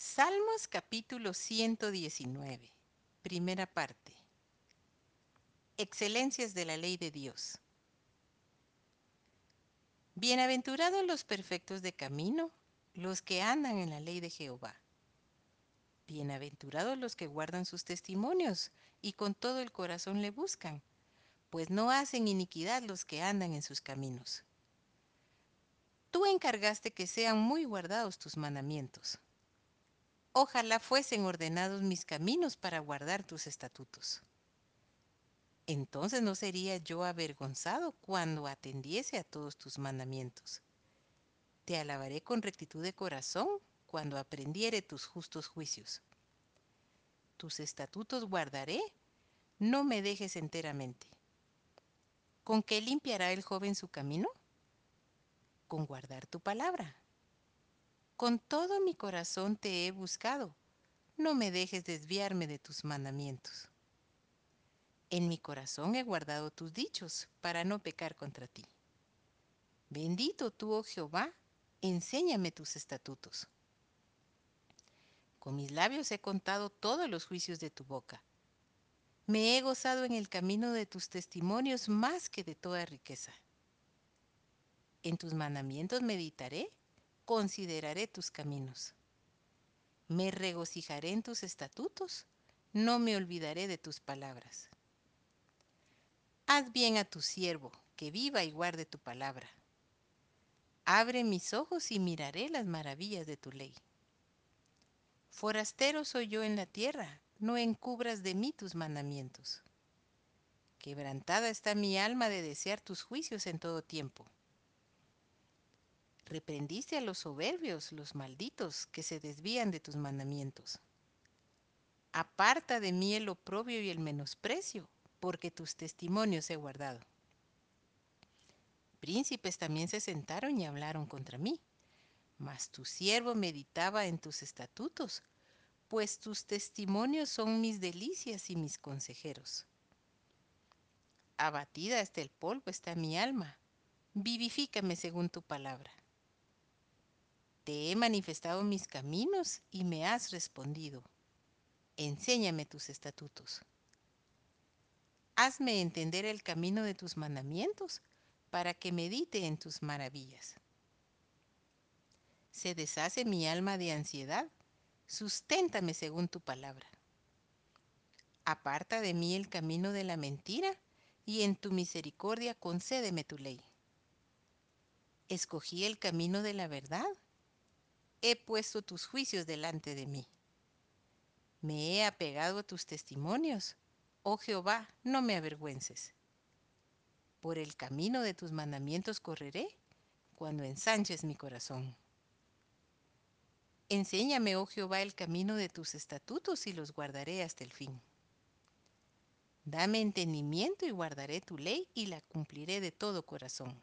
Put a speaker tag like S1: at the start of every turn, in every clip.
S1: Salmos capítulo 119, primera parte. Excelencias de la ley de Dios. Bienaventurados los perfectos de camino, los que andan en la ley de Jehová. Bienaventurados los que guardan sus testimonios y con todo el corazón le buscan, pues no hacen iniquidad los que andan en sus caminos. Tú encargaste que sean muy guardados tus mandamientos. Ojalá fuesen ordenados mis caminos para guardar tus estatutos. Entonces no sería yo avergonzado cuando atendiese a todos tus mandamientos. Te alabaré con rectitud de corazón cuando aprendiere tus justos juicios. Tus estatutos guardaré, no me dejes enteramente. ¿Con qué limpiará el joven su camino? Con guardar tu palabra. Con todo mi corazón te he buscado. No me dejes desviarme de tus mandamientos. En mi corazón he guardado tus dichos para no pecar contra ti. Bendito tú, oh Jehová, enséñame tus estatutos. Con mis labios he contado todos los juicios de tu boca. Me he gozado en el camino de tus testimonios más que de toda riqueza. En tus mandamientos meditaré consideraré tus caminos. Me regocijaré en tus estatutos, no me olvidaré de tus palabras. Haz bien a tu siervo, que viva y guarde tu palabra. Abre mis ojos y miraré las maravillas de tu ley. Forastero soy yo en la tierra, no encubras de mí tus mandamientos. Quebrantada está mi alma de desear tus juicios en todo tiempo. Reprendiste a los soberbios, los malditos, que se desvían de tus mandamientos. Aparta de mí el oprobio y el menosprecio, porque tus testimonios he guardado. Príncipes también se sentaron y hablaron contra mí, mas tu siervo meditaba en tus estatutos, pues tus testimonios son mis delicias y mis consejeros. Abatida hasta el polvo está mi alma, vivifícame según tu palabra. Te he manifestado mis caminos y me has respondido. Enséñame tus estatutos. Hazme entender el camino de tus mandamientos para que medite en tus maravillas. Se deshace mi alma de ansiedad, susténtame según tu palabra. Aparta de mí el camino de la mentira y en tu misericordia concédeme tu ley. Escogí el camino de la verdad he puesto tus juicios delante de mí. Me he apegado a tus testimonios. Oh Jehová, no me avergüences. Por el camino de tus mandamientos correré cuando ensanches mi corazón. Enséñame, oh Jehová, el camino de tus estatutos y los guardaré hasta el fin. Dame entendimiento y guardaré tu ley y la cumpliré de todo corazón.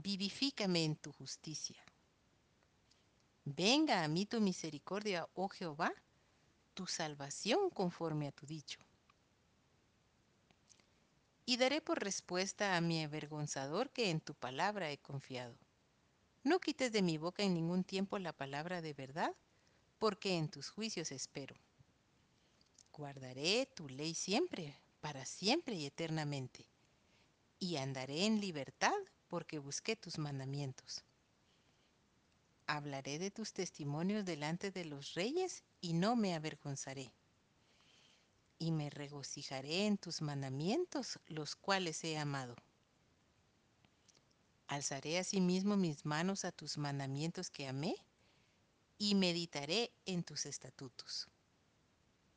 S1: vivifícame en tu justicia. Venga a mí tu misericordia, oh Jehová, tu salvación conforme a tu dicho. Y daré por respuesta a mi avergonzador que en tu palabra he confiado. No quites de mi boca en ningún tiempo la palabra de verdad, porque en tus juicios espero. Guardaré tu ley siempre, para siempre y eternamente, y andaré en libertad porque busqué tus mandamientos. Hablaré de tus testimonios delante de los reyes y no me avergonzaré. Y me regocijaré en tus mandamientos, los cuales he amado. Alzaré asimismo mis manos a tus mandamientos que amé y meditaré en tus estatutos.